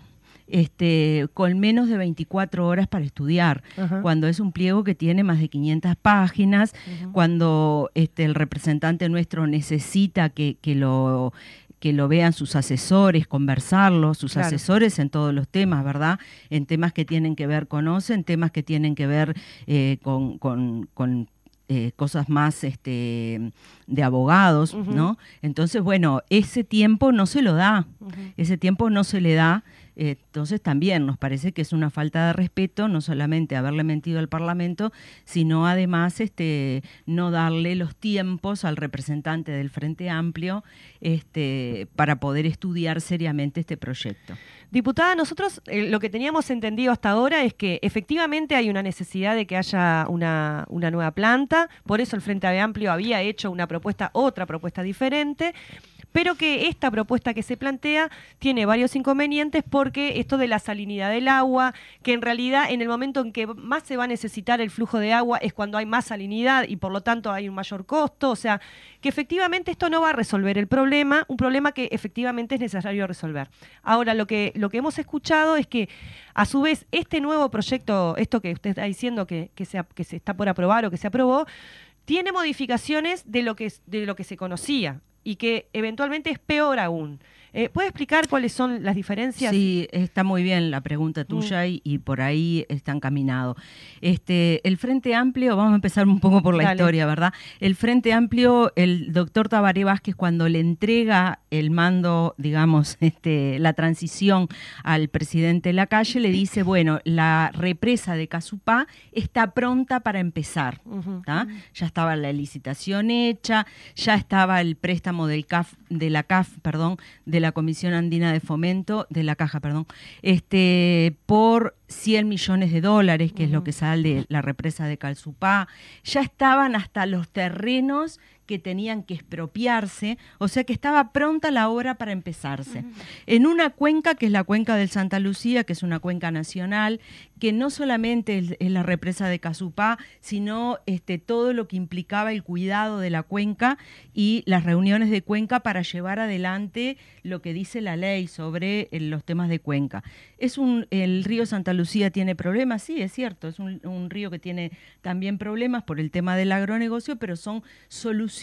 este, con menos de 24 horas para estudiar, cuando es un pliego que tiene más de 500 páginas, cuando este, el representante nuestro necesita que, que lo que lo vean sus asesores, conversarlo, sus asesores en todos los temas, ¿verdad? En temas que tienen que ver con OCE, en temas que tienen que ver eh, con, con, eh, cosas más este, de abogados, ¿no? Entonces, bueno, ese tiempo no se lo da, ese tiempo no se le da entonces también nos parece que es una falta de respeto no solamente haberle mentido al Parlamento, sino además este, no darle los tiempos al representante del Frente Amplio este, para poder estudiar seriamente este proyecto. Diputada, nosotros eh, lo que teníamos entendido hasta ahora es que efectivamente hay una necesidad de que haya una, una nueva planta, por eso el Frente Amplio había hecho una propuesta, otra propuesta diferente pero que esta propuesta que se plantea tiene varios inconvenientes porque esto de la salinidad del agua, que en realidad en el momento en que más se va a necesitar el flujo de agua es cuando hay más salinidad y por lo tanto hay un mayor costo, o sea, que efectivamente esto no va a resolver el problema, un problema que efectivamente es necesario resolver. Ahora, lo que, lo que hemos escuchado es que a su vez este nuevo proyecto, esto que usted está diciendo que, que, se, que se está por aprobar o que se aprobó, tiene modificaciones de lo que, de lo que se conocía y que eventualmente es peor aún. Eh, ¿Puede explicar cuáles son las diferencias? Sí, está muy bien la pregunta tuya mm. y, por ahí está encaminado. Este, el Frente Amplio, vamos a empezar un poco por la historia, ¿verdad? El Frente Amplio, el doctor Tabaré Vázquez, cuando le entrega el mando, digamos, este, la transición al presidente de la calle, le dice, bueno, la represa de Casupá está pronta para empezar. Ya estaba la licitación hecha, ya estaba el préstamo del CAF, de la CAF, perdón, de la Comisión Andina de Fomento, de la Caja, perdón, este, por 100 millones de dólares, que es lo que sale de la represa de Calzupá, ya estaban hasta los terrenos que tenían que expropiarse, o sea que estaba pronta la obra para empezarse. En una cuenca que es la cuenca del Santa Lucía, que es una cuenca nacional, que no solamente es, es la represa de Casupá, sino este, todo lo que implicaba el cuidado de la cuenca y las reuniones de cuenca para llevar adelante lo que dice la ley sobre eh, los temas de cuenca. Es un, el río Santa Lucía tiene problemas, sí, es cierto, es un, un río que tiene también problemas por el tema del agronegocio, pero son soluciones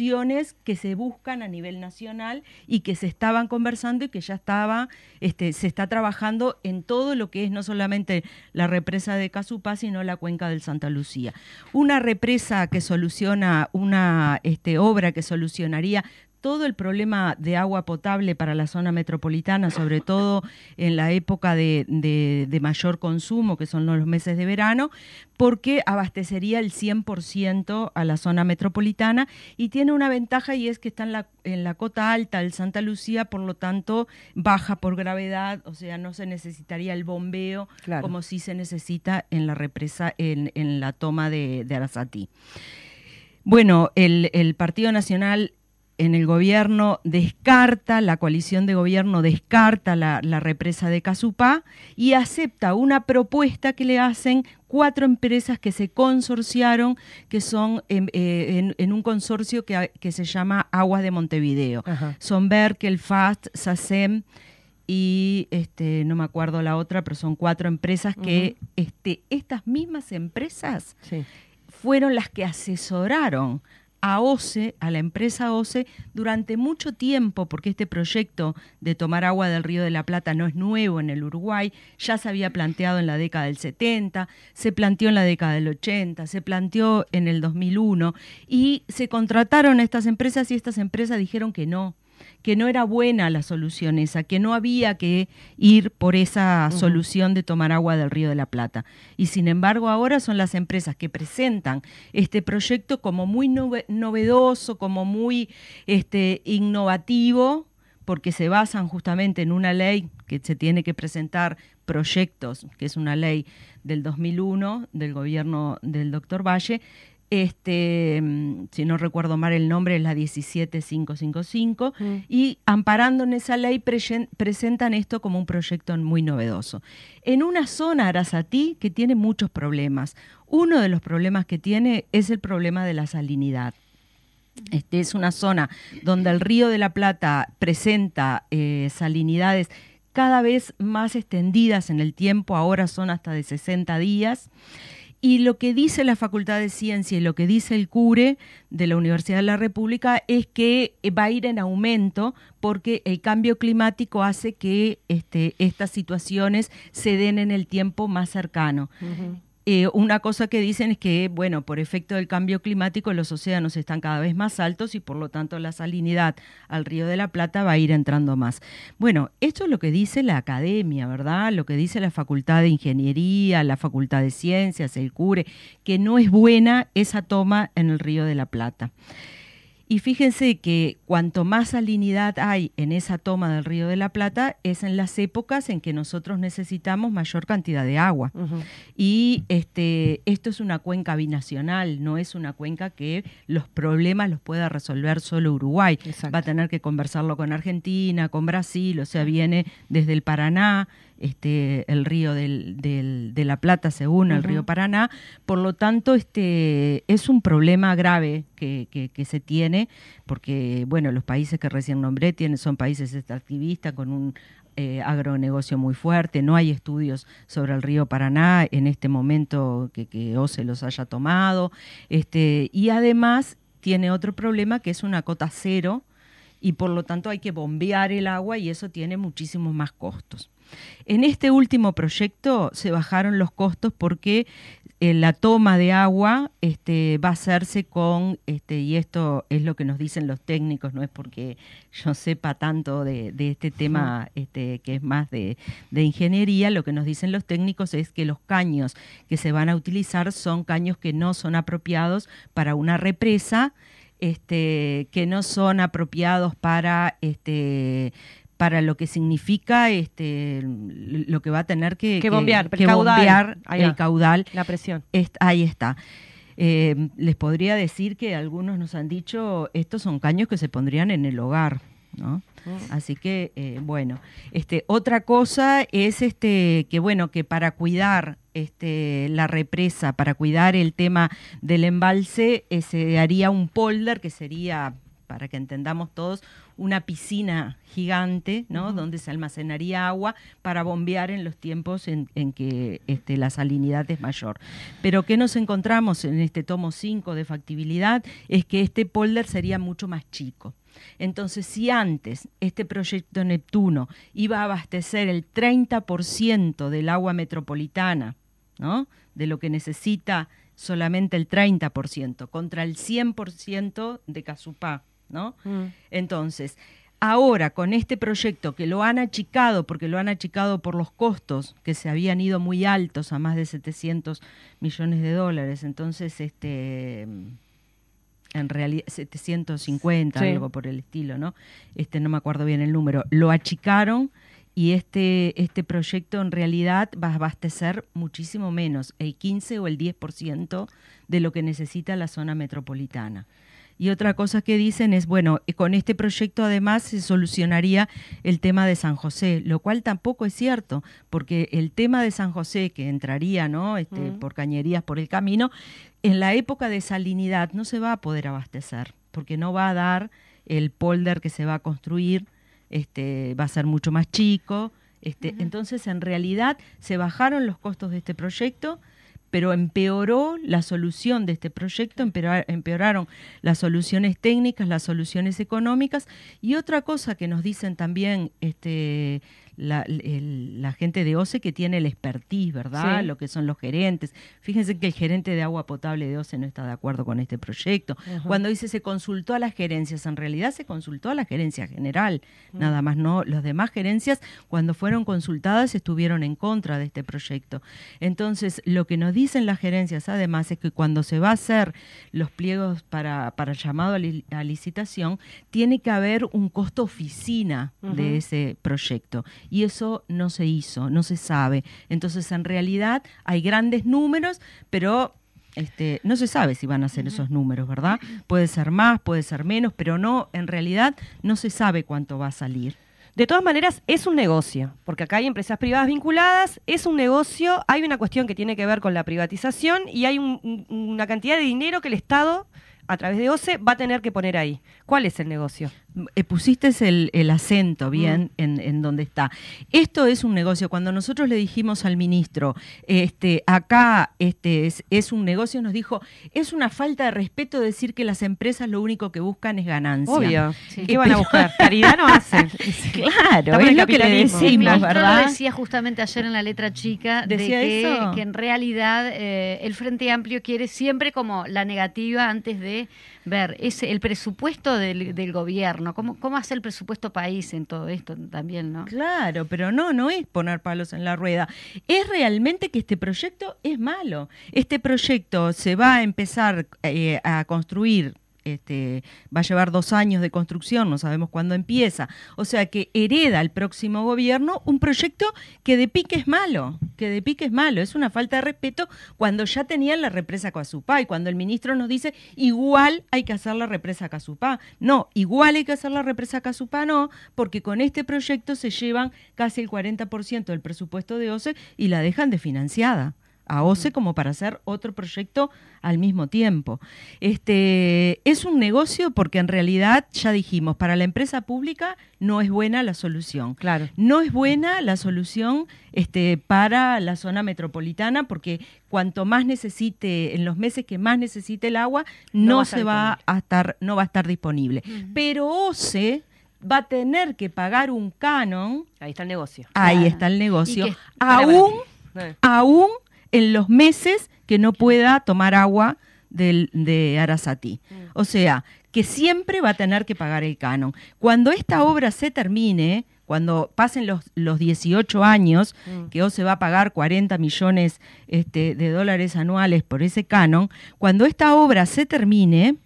que se buscan a nivel nacional y que se estaban conversando y que ya estaba, este, se está trabajando en todo lo que es no solamente la represa de Casupá, sino la cuenca del Santa Lucía. Una represa que soluciona, una este, obra que solucionaría todo el problema de agua potable para la zona metropolitana, sobre todo en la época de, mayor consumo, que son los meses de verano, porque abastecería el 100% a la zona metropolitana y tiene una ventaja y es que está en la, en la cota alta del Santa Lucía, por lo tanto baja por gravedad, o sea, no se necesitaría el bombeo como si se necesita en la represa, en, la toma de, de Arasatí. Bueno, el, el Partido Nacional en el gobierno descarta, la coalición de gobierno descarta la, represa de Casupá y acepta una propuesta que le hacen cuatro empresas que se consorciaron, que son em, eh, en, un consorcio que, se llama Aguas de Montevideo. Son Berkel, Fast, SACEM y este, no me acuerdo la otra, pero son cuatro empresas que este, estas mismas empresas fueron las que asesoraron a OCE, a la empresa OCE, durante mucho tiempo, porque este proyecto de tomar agua del Río de la Plata no es nuevo en el Uruguay, ya se había planteado en la década del 70, se planteó en la década del 80, se planteó en el 2001 y se contrataron estas empresas y estas empresas dijeron que no, que no era buena la solución esa, que no había que ir por esa solución de tomar agua del Río de la Plata. Y sin embargo ahora son las empresas que presentan este proyecto como muy novedoso, como muy este, innovativo, porque se basan justamente en una ley que se tiene que presentar proyectos, que es una ley del 2001 del gobierno del doctor Valle, este, mm, si no recuerdo mal el nombre, es la 17555, mm. y amparando en esa ley presentan esto como un proyecto muy novedoso. En una zona, Arasatí, que tiene muchos problemas. Uno de los problemas que tiene es el problema de la salinidad. Este, es una zona donde el río de la Plata presenta eh, salinidades cada vez más extendidas en el tiempo, ahora son hasta de 60 días. Y lo que dice la Facultad de Ciencia y lo que dice el CURE de la Universidad de la República es que va a ir en aumento porque el cambio climático hace que este, estas situaciones se den en el tiempo más cercano. Eh, una cosa que dicen es que, bueno, por efecto del cambio climático los océanos están cada vez más altos y por lo tanto la salinidad al río de la Plata va a ir entrando más. Bueno, esto es lo que dice la academia, ¿verdad? Lo que dice la Facultad de Ingeniería, la Facultad de Ciencias, el CURE, que no es buena esa toma en el río de la Plata. Y fíjense que cuanto más salinidad hay en esa toma del río de la Plata es en las épocas en que nosotros necesitamos mayor cantidad de agua. Y este, esto es una cuenca binacional, no es una cuenca que los problemas los pueda resolver solo Uruguay. Va a tener que conversarlo con Argentina, con Brasil, o sea, viene desde el Paraná, este, el río del, de la Plata se une al río Paraná, por lo tanto este, es un problema grave que, que, se tiene, porque bueno, los países que recién nombré tienen, son países extractivistas con un eh, agronegocio muy fuerte, no hay estudios sobre el río Paraná en este momento que, que OCE los haya tomado, este, y además tiene otro problema que es una cota cero, y por lo tanto hay que bombear el agua y eso tiene muchísimos más costos. En este último proyecto se bajaron los costos porque eh, la toma de agua este, va a hacerse con, este, y esto es lo que nos dicen los técnicos, no es porque yo sepa tanto de, este tema este, que es más de, de, ingeniería, lo que nos dicen los técnicos es que los caños que se van a utilizar son caños que no son apropiados para una represa, este, que no son apropiados para este, para lo que significa este lo que va a tener que, Que bombear, el que caudal. bombear Ahí el va. caudal. La presión. Est- ahí está. Eh, les podría decir que algunos nos han dicho estos son caños que se pondrían en el hogar, ¿no? Así que eh, bueno, este otra cosa es este que bueno que para cuidar este la represa, para cuidar el tema del embalse, eh, se haría un polder que sería para que entendamos todos, una piscina gigante, ¿no? Donde se almacenaría agua para bombear en los tiempos en, en que este, la salinidad es mayor. Pero ¿qué nos encontramos en este tomo 5 de factibilidad? Es que este polder sería mucho más chico. Entonces, si antes este proyecto Neptuno iba a abastecer el 30% del agua metropolitana, ¿no? De lo que necesita solamente el 30%, contra el 100% de Casupá, ¿no? Entonces, ahora con este proyecto que lo han achicado, porque lo han achicado por los costos que se habían ido muy altos a más de 700 millones de dólares, entonces, este en realidad 750 Sí. algo por el estilo, ¿no? Este no me acuerdo bien el número. Lo achicaron y este este proyecto en realidad va a abastecer muchísimo menos, el 15 o el 10% de lo que necesita la zona metropolitana. Y otra cosa que dicen es, bueno, con este proyecto además se solucionaría el tema de San José, lo cual tampoco es cierto, porque el tema de San José, que entraría ¿no? este, Mm. por cañerías por el camino, en la época de salinidad no se va a poder abastecer, porque no va a dar el polder que se va a construir, este, va a ser mucho más chico. Este, Entonces, en realidad, se bajaron los costos de este proyecto, pero empeoró la solución de este proyecto, empeora- empeoraron las soluciones técnicas, las soluciones económicas. Y otra cosa que nos dicen también este, la, el- la gente de OCE que tiene el expertise, ¿verdad? Sí. Lo que son los gerentes. Fíjense que el gerente de agua potable de OCE no está de acuerdo con este proyecto. Cuando dice se consultó a las gerencias, en realidad se consultó a la gerencia general, Mm. nada más no. Los demás gerencias, cuando fueron consultadas, estuvieron en contra de este proyecto. Entonces, lo que nos dicen las gerencias, además, es que cuando se va a hacer los pliegos para, para llamado a, li- a licitación, tiene que haber un costo oficina de ese proyecto. Y eso no se hizo, no se sabe. Entonces, en realidad, hay grandes números, pero este, no se sabe si van a ser esos números, ¿verdad? Puede ser más, puede ser menos, pero no, en realidad no se sabe cuánto va a salir. De todas maneras, es un negocio, porque acá hay empresas privadas vinculadas, es un negocio, hay una cuestión que tiene que ver con la privatización y hay un- un- una cantidad de dinero que el Estado, a través de OCE, va a tener que poner ahí. ¿Cuál es el negocio? Eh, pusiste el, el acento bien Mm. en, en donde está. Esto es un negocio. Cuando nosotros le dijimos al ministro, este, acá este, es, es un negocio, nos dijo, es una falta de respeto decir que las empresas lo único que buscan es ganancia. Obvio. Sí. ¿Qué van a buscar? Caridad no hacen. Claro, es lo que le. El decimos, ministro ¿verdad? lo decía justamente ayer en la letra chica de ¿Decía que, eso? que en realidad eh, el Frente Amplio quiere siempre como la negativa antes de ver ese, el presupuesto del, del gobierno, cómo, cómo hace el presupuesto país en todo esto también, ¿no? Claro, pero no, no es poner palos en la rueda. Es realmente que este proyecto es malo. Este proyecto se va a empezar eh, a construir. Este, va a llevar dos años de construcción, no sabemos cuándo empieza. O sea que hereda el próximo gobierno un proyecto que de pique es malo, que de pique es malo, es una falta de respeto cuando ya tenían la represa Casupá y cuando el ministro nos dice igual hay que hacer la represa Casupá. No, igual hay que hacer la represa Casupá, no, porque con este proyecto se llevan casi el 40% del presupuesto de OCE y la dejan desfinanciada a OCE como para hacer otro proyecto al mismo tiempo. Este es un negocio porque en realidad ya dijimos, para la empresa pública no es buena la solución. Claro. No es buena la solución este, para la zona metropolitana porque cuanto más necesite, en los meses que más necesite el agua, No no, va a estar se va a estar, no va a estar disponible. Pero OCE va a tener que pagar un canon, Ahí está el negocio. ahí Claro. está el negocio, aún, aún en los meses que no pueda tomar agua del, de Arasatí. O sea, que siempre va a tener que pagar el canon. Cuando esta obra se termine, cuando pasen los, los 18 años, Mm. que OCE va a pagar 40 millones este, de dólares anuales por ese canon, cuando esta obra se termine,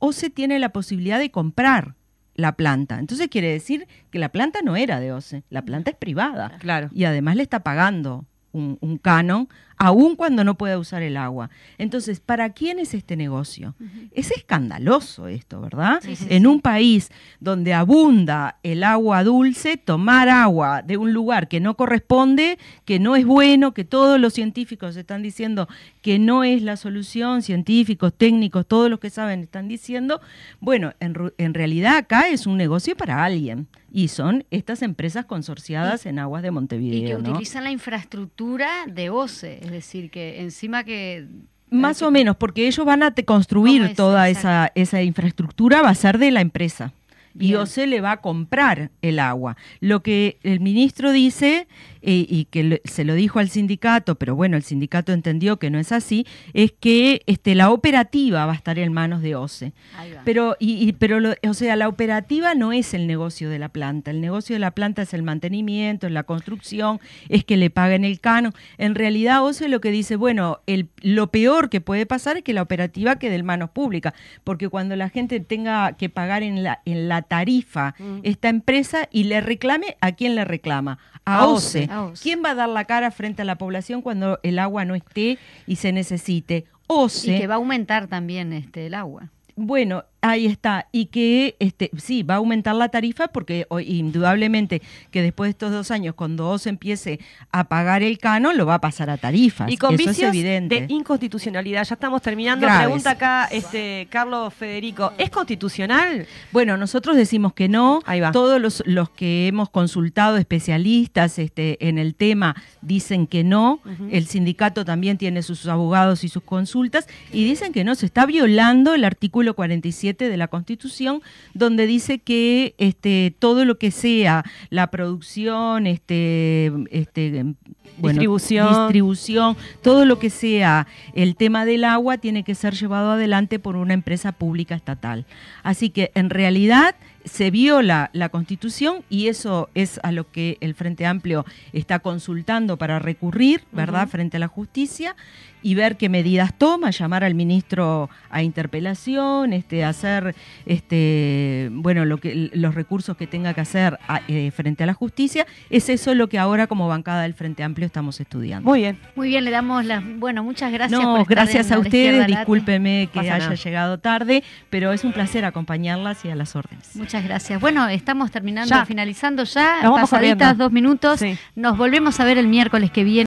OCE tiene la posibilidad de comprar la planta. Entonces quiere decir que la planta no era de OCE, la planta es privada. Claro. Y además le está pagando un, un canon, aun cuando no pueda usar el agua. Entonces, ¿para quién es este negocio? Es escandaloso esto, ¿verdad? Sí, sí, en sí. un país donde abunda el agua dulce, tomar agua de un lugar que no corresponde, que no es bueno, que todos los científicos están diciendo que no es la solución, científicos, técnicos, todos los que saben están diciendo, bueno, en, en realidad acá es un negocio para alguien. Y son estas empresas consorciadas en aguas de Y que Montevideo. ¿no? utilizan la infraestructura de OCE, es decir, que encima que... Más o menos, porque ellos van a te- construir toda esa, esa infraestructura, va a ser de la empresa. Y. OCE le va a comprar el agua. Lo que el ministro dice, eh, y que se lo dijo al sindicato, pero bueno, el sindicato entendió que no es así, es que este, la operativa va a estar en manos de OCE. Pero, y, y- pero lo- o sea, la operativa no es el negocio de la planta. El negocio de la planta es el mantenimiento, es la construcción, es que le paguen el canon. En realidad, OCE lo que dice, bueno, el, lo peor que puede pasar es que la operativa quede en manos públicas, porque cuando la gente tenga que pagar en la, en la tarifa esta empresa y le reclame, ¿a quién le reclama? A, A OCE. OCE. ¿Quién va a dar la cara frente a la población cuando el agua no esté y se necesite? OCE. Y que va a aumentar también este el agua. Bueno, ahí está. Y que este, sí, va a aumentar la tarifa porque o- indudablemente que después de estos dos años, cuando OSE empiece a pagar el canon, lo va a pasar a tarifas. Y con Eso es vicios evidente. de inconstitucionalidad. Ya estamos terminando. Graves. Pregunta acá este Carlos Federico. ¿Es constitucional? Bueno, nosotros decimos que no. Ahí va. Todos los, los que hemos consultado, especialistas este, en el tema, dicen que no. El sindicato también tiene sus abogados y sus consultas y dicen que no, se está violando el artículo 47 de la Constitución, donde dice que este, todo lo que sea la producción, este, este, bueno, Distribución. distribución, todo lo que sea el tema del agua tiene que ser llevado adelante por una empresa pública estatal. Así que en realidad se viola la Constitución y eso es a lo que el Frente Amplio está consultando para recurrir, ¿verdad?, frente a la justicia y ver qué medidas toma, llamar al ministro a interpelación, este, hacer este, bueno, lo que, los recursos que tenga que hacer a- eh, frente a la justicia. Es eso lo que ahora como bancada del Frente Amplio estamos estudiando. Muy bien. Muy bien, le damos las... Bueno, muchas gracias no, por estar gracias en a ustedes, discúlpeme que Pasa haya nada. llegado tarde, pero es un placer acompañarlas y a las órdenes. Muchas gracias. Bueno, estamos terminando, Ya. finalizando ya, pasaditas corriendo. dos minutos. Sí. Nos volvemos a ver el miércoles que viene.